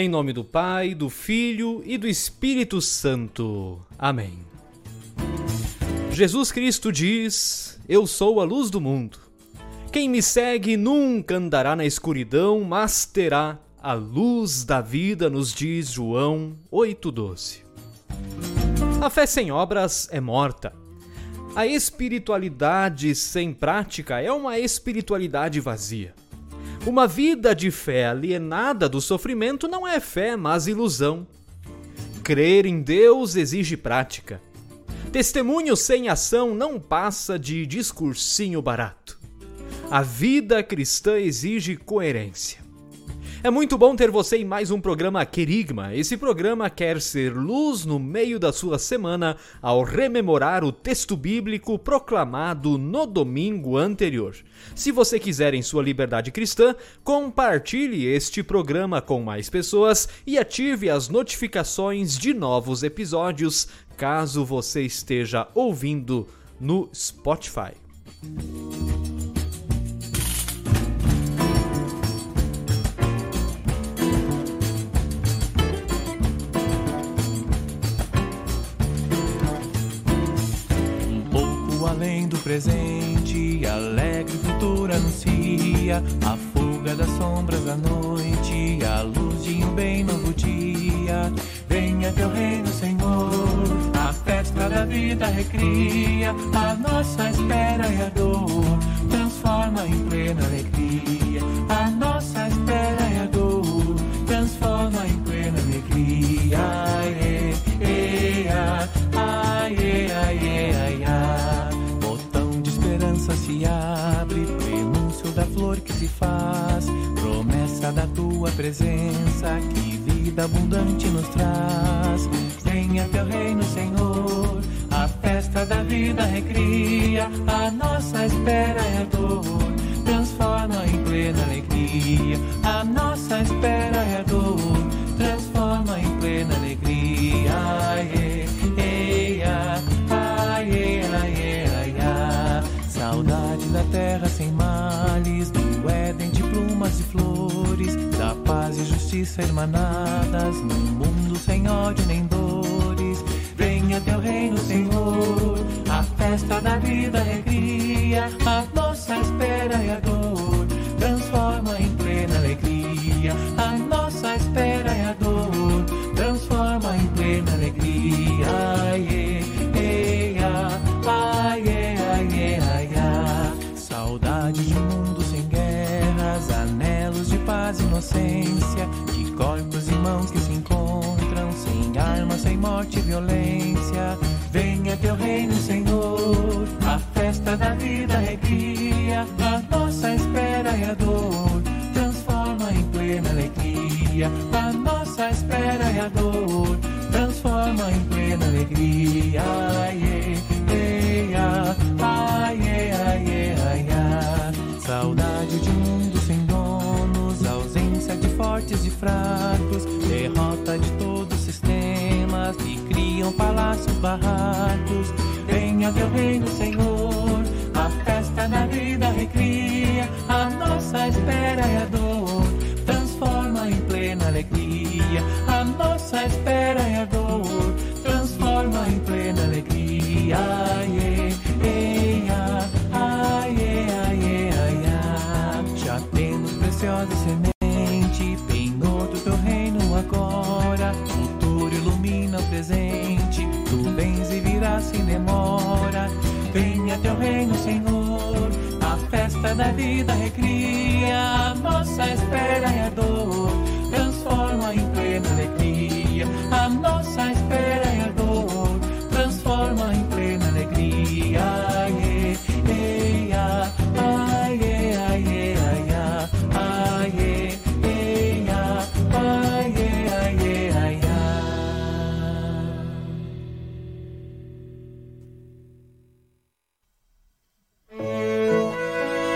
Em nome do Pai, do Filho e do Espírito Santo. Amém. Jesus Cristo diz: Eu sou a luz do mundo. Quem me segue nunca andará na escuridão, mas terá a luz da vida, nos diz João 8,12. A fé sem obras é morta. A espiritualidade sem prática é uma espiritualidade vazia. Uma vida de fé alienada do sofrimento não é fé, mas ilusão. Crer em Deus exige prática. Testemunho sem ação não passa de discursinho barato. A vida cristã exige coerência. É muito bom ter você em mais um programa Querigma. Esse programa quer ser luz no meio da sua semana ao rememorar o texto bíblico proclamado no domingo anterior. Se você quiser em sua liberdade cristã, compartilhe este programa com mais pessoas e ative as notificações de novos episódios caso você esteja ouvindo no Spotify. Anuncia a fuga das sombras da noite, a luz de um bem novo dia. Venha teu reino, Senhor, a festa da vida recria, a nossa espera e a dor transforma em plena alegria. A nossa espera e a dor transforma em plena alegria. Da tua presença que vida abundante nos traz. Venha teu reino, Senhor, a festa da vida recria, a nossa espera é a dor, transforma em plena alegria. A nossa espera é a dor, transforma em plena alegria. dosis hermanadas, mi mundo violência. Venha teu reino, Senhor, a festa da vida recria, a nossa espera e a dor. Transforma em plena alegria. A nossa espera e a dor. Transforma em plena alegria. Aê, aê, aê, aê, aê, Saudade de um mundo sem donos, ausência de fortes e fracos, derrota de todos que criam palácios barracos. Venha teu reino, Senhor, a festa da vida recria, a nossa espera e a dor transforma em plena alegria. A nossa espera e a dor transforma em plena alegria. Aê, aê, aê, aê, aê, Já temos preciosa semente,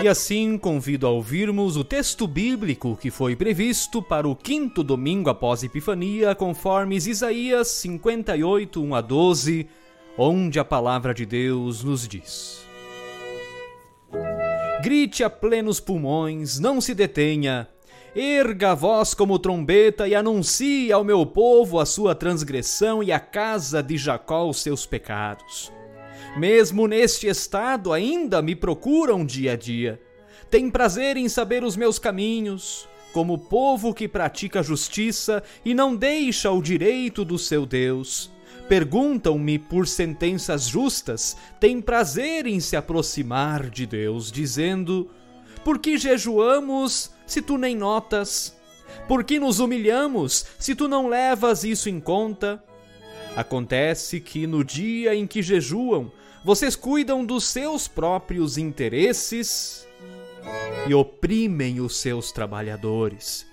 E assim convido a ouvirmos o texto bíblico que foi previsto para o quinto domingo após Epifania, conforme Isaías 58, 1 a 12, onde a palavra de Deus nos diz: Grite a plenos pulmões, não se detenha, Erga a voz como trombeta e anuncie ao meu povo a sua transgressão e à casa de Jacó os seus pecados. Mesmo neste estado ainda me procuram dia a dia. Tem prazer em saber os meus caminhos, como povo que pratica justiça e não deixa o direito do seu Deus. Perguntam-me por sentenças justas, têm prazer em se aproximar de Deus, dizendo: Por que jejuamos se tu nem notas? Por que nos humilhamos se tu não levas isso em conta? Acontece que no dia em que jejuam, vocês cuidam dos seus próprios interesses e oprimem os seus trabalhadores.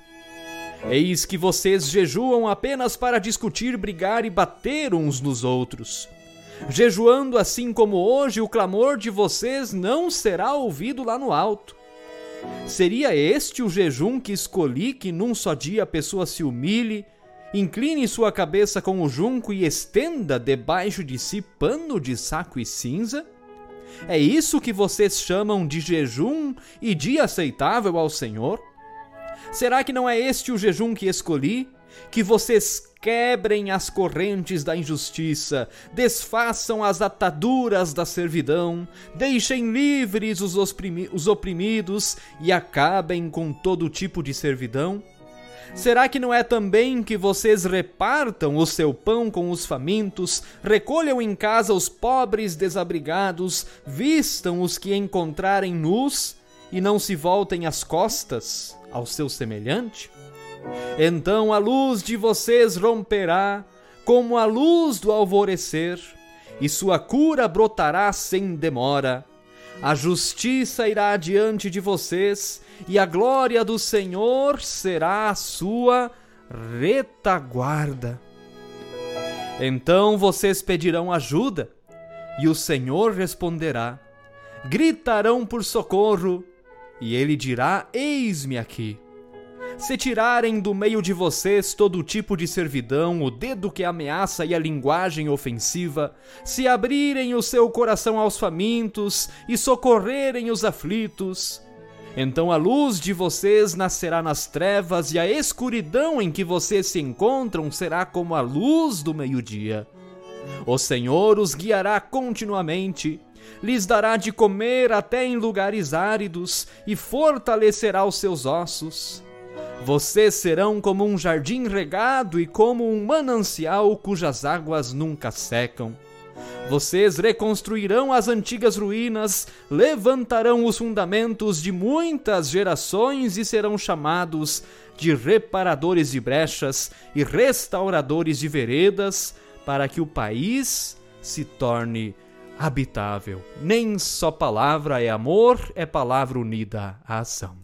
Eis que vocês jejuam apenas para discutir, brigar e bater uns nos outros. Jejuando assim como hoje, o clamor de vocês não será ouvido lá no alto. Seria este o jejum que escolhi que num só dia a pessoa se humilhe, incline sua cabeça com o junco e estenda debaixo de si pano de saco e cinza? É isso que vocês chamam de jejum e dia aceitável ao Senhor? Será que não é este o jejum que escolhi? Que vocês quebrem as correntes da injustiça, desfaçam as ataduras da servidão, deixem livres os, os oprimidos e acabem com todo tipo de servidão? Será que não é também que vocês repartam o seu pão com os famintos, recolham em casa os pobres desabrigados, vistam os que encontrarem nus e não se voltem as costas? ao seu semelhante? Então a luz de vocês romperá como a luz do alvorecer, e sua cura brotará sem demora. A justiça irá diante de vocês, e a glória do Senhor será a sua retaguarda. Então vocês pedirão ajuda, e o Senhor responderá. Gritarão por socorro, e ele dirá: Eis-me aqui. Se tirarem do meio de vocês todo tipo de servidão, o dedo que ameaça e a linguagem ofensiva, se abrirem o seu coração aos famintos e socorrerem os aflitos, então a luz de vocês nascerá nas trevas e a escuridão em que vocês se encontram será como a luz do meio-dia. O Senhor os guiará continuamente lhes dará de comer até em lugares áridos e fortalecerá os seus ossos. Vocês serão como um jardim regado e como um manancial cujas águas nunca secam. Vocês reconstruirão as antigas ruínas, levantarão os fundamentos de muitas gerações e serão chamados de reparadores de brechas e restauradores de veredas, para que o país se torne habitável. Nem só palavra é amor, é palavra unida à ação.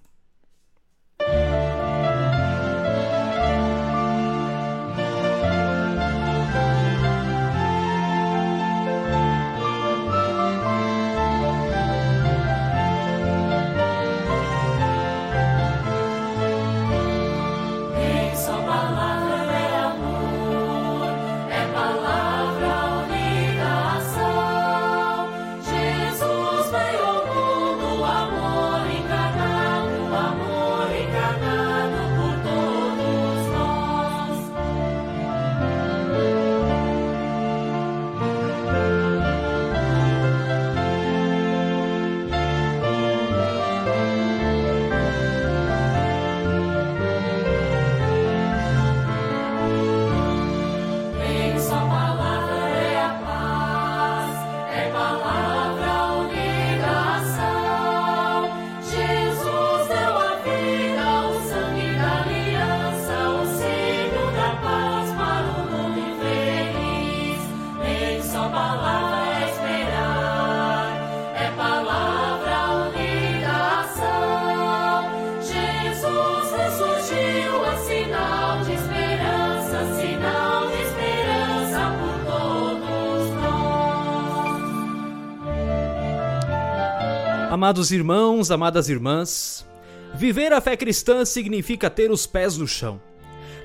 Amados irmãos, amadas irmãs, viver a fé cristã significa ter os pés no chão.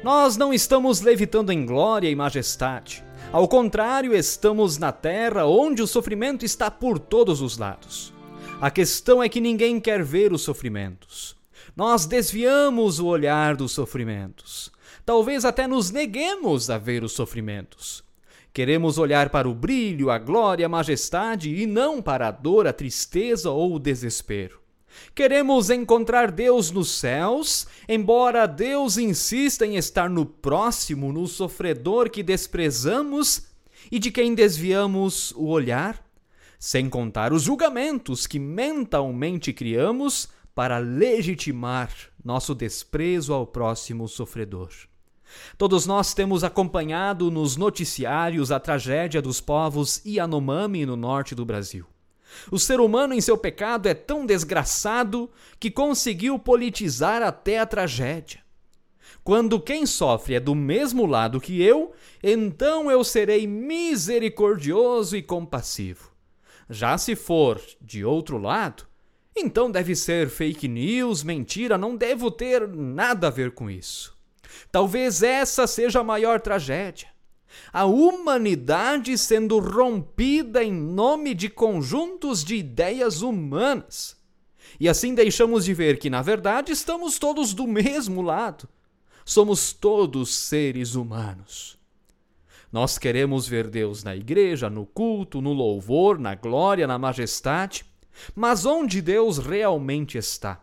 Nós não estamos levitando em glória e majestade. Ao contrário, estamos na terra onde o sofrimento está por todos os lados. A questão é que ninguém quer ver os sofrimentos. Nós desviamos o olhar dos sofrimentos. Talvez até nos neguemos a ver os sofrimentos. Queremos olhar para o brilho, a glória, a majestade e não para a dor, a tristeza ou o desespero. Queremos encontrar Deus nos céus, embora Deus insista em estar no próximo, no sofredor que desprezamos e de quem desviamos o olhar, sem contar os julgamentos que mentalmente criamos para legitimar nosso desprezo ao próximo sofredor. Todos nós temos acompanhado nos noticiários a tragédia dos povos Yanomami no norte do Brasil. O ser humano, em seu pecado, é tão desgraçado que conseguiu politizar até a tragédia. Quando quem sofre é do mesmo lado que eu, então eu serei misericordioso e compassivo. Já se for de outro lado, então deve ser fake news, mentira, não devo ter nada a ver com isso. Talvez essa seja a maior tragédia. A humanidade sendo rompida em nome de conjuntos de ideias humanas. E assim deixamos de ver que, na verdade, estamos todos do mesmo lado. Somos todos seres humanos. Nós queremos ver Deus na igreja, no culto, no louvor, na glória, na majestade. Mas onde Deus realmente está?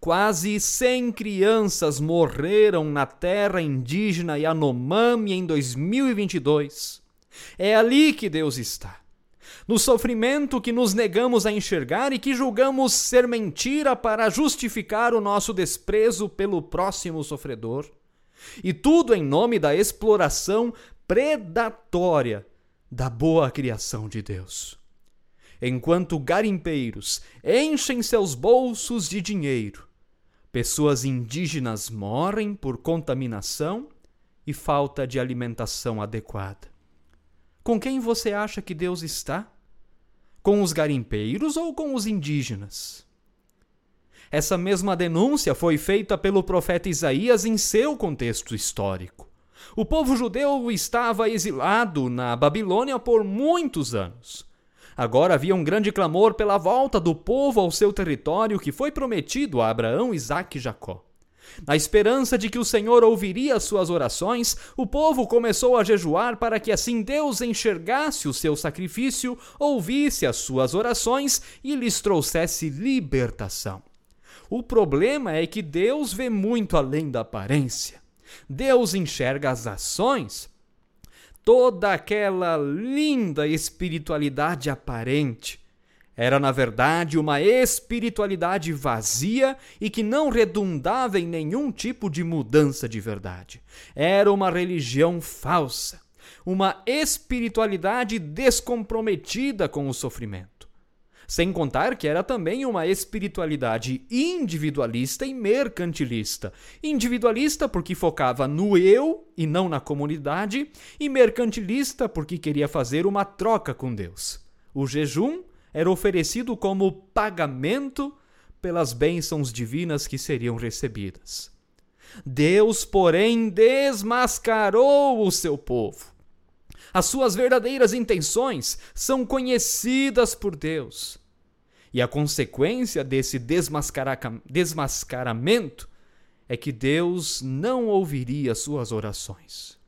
Quase 100 crianças morreram na terra indígena Yanomami em 2022. É ali que Deus está. No sofrimento que nos negamos a enxergar e que julgamos ser mentira para justificar o nosso desprezo pelo próximo sofredor. E tudo em nome da exploração predatória da boa criação de Deus enquanto garimpeiros enchem seus bolsos de dinheiro. Pessoas indígenas morrem por contaminação e falta de alimentação adequada. Com quem você acha que Deus está? Com os garimpeiros ou com os indígenas? Essa mesma denúncia foi feita pelo profeta Isaías em seu contexto histórico. O povo judeu estava exilado na Babilônia por muitos anos. Agora havia um grande clamor pela volta do povo ao seu território que foi prometido a Abraão, Isaque e Jacó. Na esperança de que o Senhor ouviria suas orações, o povo começou a jejuar para que assim Deus enxergasse o seu sacrifício, ouvisse as suas orações e lhes trouxesse libertação. O problema é que Deus vê muito além da aparência. Deus enxerga as ações toda aquela linda espiritualidade aparente era, na verdade, uma espiritualidade vazia e que não redundava em nenhum tipo de mudança de verdade. Era uma religião falsa, uma espiritualidade descomprometida com o sofrimento. Sem contar que era também uma espiritualidade individualista e mercantilista. Individualista porque focava no eu e não na comunidade, e mercantilista porque queria fazer uma troca com Deus. O jejum era oferecido como pagamento pelas bênçãos divinas que seriam recebidas. Deus, porém, desmascarou o seu povo. As suas verdadeiras intenções são conhecidas por Deus. E a consequência desse desmascaramento é que Deus não ouviria suas orações.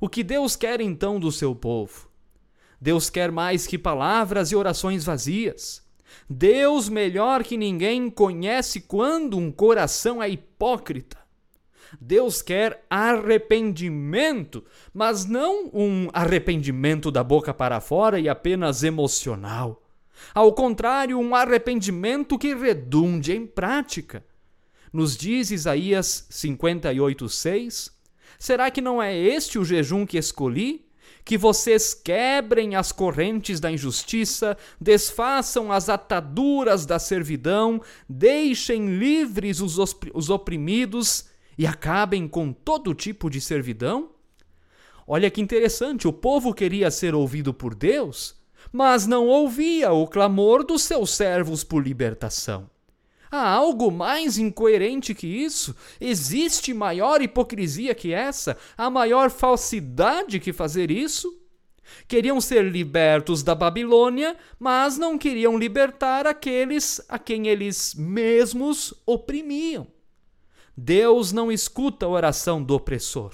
O que Deus quer então do seu povo? Deus quer mais que palavras e orações vazias. Deus, melhor que ninguém, conhece quando um coração é hipócrita. Deus quer arrependimento, mas não um arrependimento da boca para fora e apenas emocional. Ao contrário, um arrependimento que redunde em prática. Nos diz Isaías 58:6, será que não é este o jejum que escolhi? Que vocês quebrem as correntes da injustiça, desfaçam as ataduras da servidão, deixem livres os oprimidos e acabem com todo tipo de servidão? Olha que interessante, o povo queria ser ouvido por Deus, mas não ouvia o clamor dos seus servos por libertação. Há algo mais incoerente que isso? Existe maior hipocrisia que essa? Há maior falsidade que fazer isso? Queriam ser libertos da Babilônia, mas não queriam libertar aqueles a quem eles mesmos oprimiam. Deus não escuta a oração do opressor,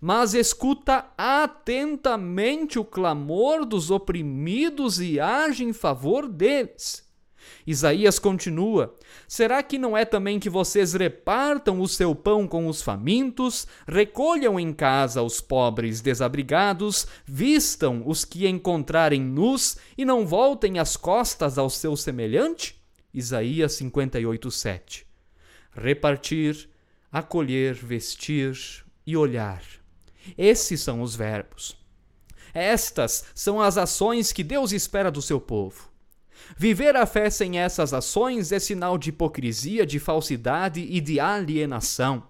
mas escuta atentamente o clamor dos oprimidos e age em favor deles. Isaías continua: Será que não é também que vocês repartam o seu pão com os famintos, recolham em casa os pobres desabrigados, vistam os que encontrarem nus e não voltem as costas ao seu semelhante? Isaías 58, 7. Repartir, acolher, vestir e olhar. Esses são os verbos. Estas são as ações que Deus espera do seu povo. Viver a fé sem essas ações é sinal de hipocrisia, de falsidade e de alienação.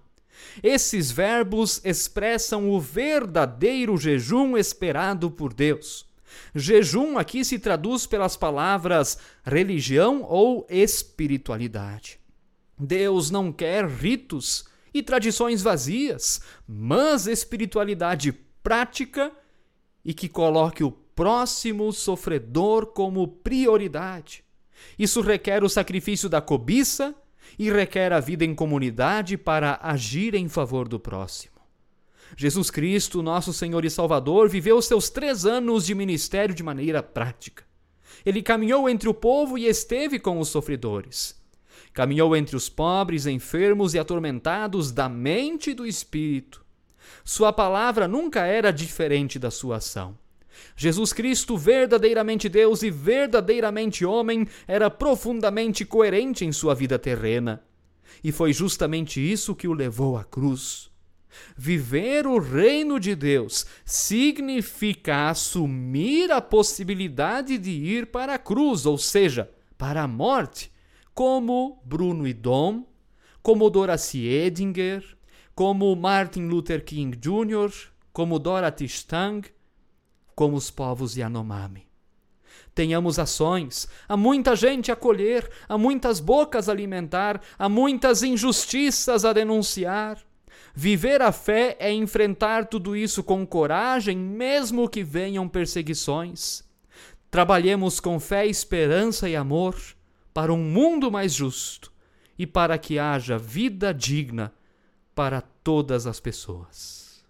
Esses verbos expressam o verdadeiro jejum esperado por Deus. Jejum aqui se traduz pelas palavras religião ou espiritualidade. Deus não quer ritos e tradições vazias, mas espiritualidade prática e que coloque o próximo sofredor como prioridade. Isso requer o sacrifício da cobiça e requer a vida em comunidade para agir em favor do próximo. Jesus Cristo, nosso Senhor e Salvador, viveu seus três anos de ministério de maneira prática. Ele caminhou entre o povo e esteve com os sofredores. Caminhou entre os pobres, enfermos e atormentados da mente e do espírito. Sua palavra nunca era diferente da sua ação. Jesus Cristo, verdadeiramente Deus e verdadeiramente homem, era profundamente coerente em sua vida terrena. E foi justamente isso que o levou à cruz. Viver o reino de Deus significa assumir a possibilidade de ir para a cruz, ou seja, para a morte, como Bruno e Dom, como Dorothy Edinger, como Martin Luther King Jr., como Dorothy Stang, como os povos Yanomami. Tenhamos ações, há muita gente a colher, há muitas bocas a alimentar, há muitas injustiças a denunciar. Viver a fé é enfrentar tudo isso com coragem, mesmo que venham perseguições. Trabalhemos com fé, esperança e amor para um mundo mais justo e para que haja vida digna para todas as pessoas.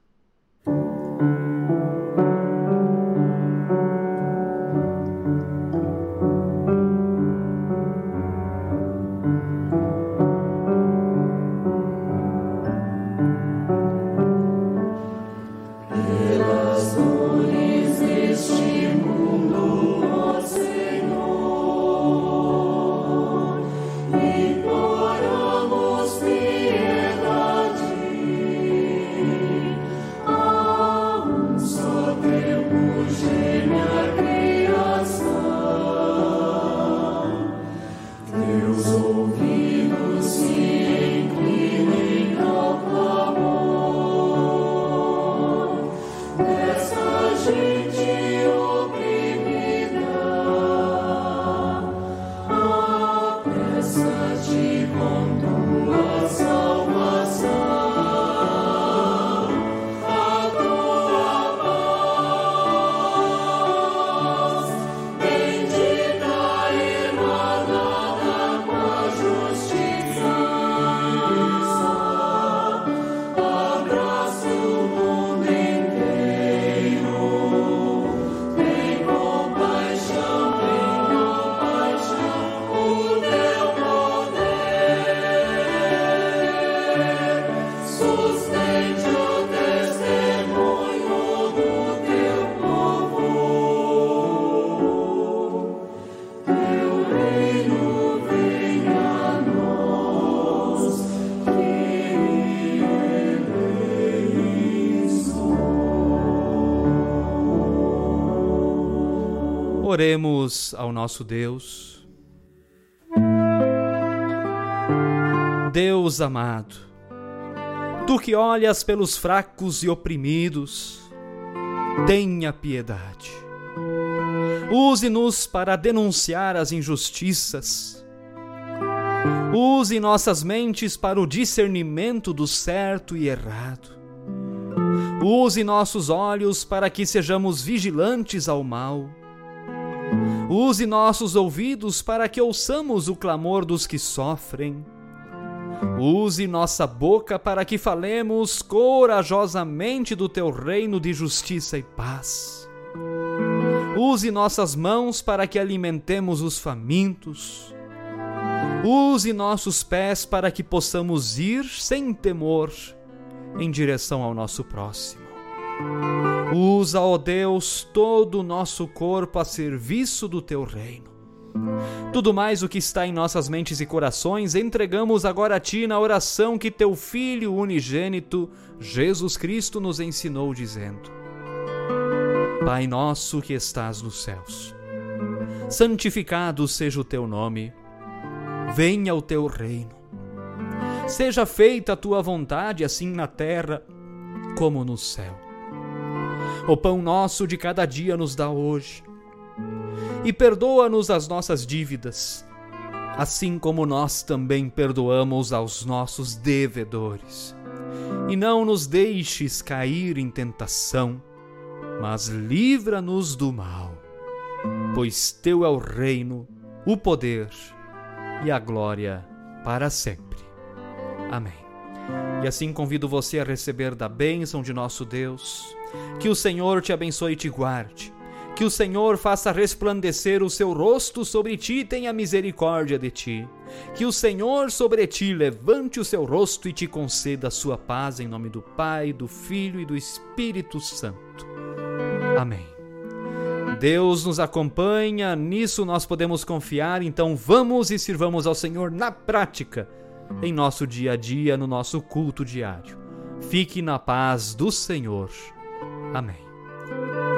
Oremos ao nosso Deus. Deus amado, tu que olhas pelos fracos e oprimidos, tenha piedade. Use-nos para denunciar as injustiças. Use nossas mentes para o discernimento do certo e errado. Use nossos olhos para que sejamos vigilantes ao mal. Use nossos ouvidos para que ouçamos o clamor dos que sofrem. Use nossa boca para que falemos corajosamente do teu reino de justiça e paz. Use nossas mãos para que alimentemos os famintos. Use nossos pés para que possamos ir sem temor em direção ao nosso próximo. Usa, ó Deus, todo o nosso corpo a serviço do teu reino. Tudo mais o que está em nossas mentes e corações entregamos agora a Ti na oração que Teu Filho unigênito, Jesus Cristo, nos ensinou, dizendo: Pai nosso que estás nos céus, santificado seja o Teu nome, venha o Teu reino. Seja feita a Tua vontade, assim na terra como no céu. O pão nosso de cada dia nos dá hoje e perdoa-nos as nossas dívidas, assim como nós também perdoamos aos nossos devedores. E não nos deixes cair em tentação, mas livra-nos do mal, pois teu é o reino, o poder e a glória para sempre. Amém. E assim convido você a receber da bênção de nosso Deus. Que o Senhor te abençoe e te guarde que o Senhor faça resplandecer o seu rosto sobre ti e tenha misericórdia de ti. Que o Senhor sobre ti levante o seu rosto e te conceda a sua paz em nome do Pai, do Filho e do Espírito Santo. Amém. Deus nos acompanha, nisso nós podemos confiar, então vamos e sirvamos ao Senhor na prática, em nosso dia a dia, no nosso culto diário. Fique na paz do Senhor. Amém.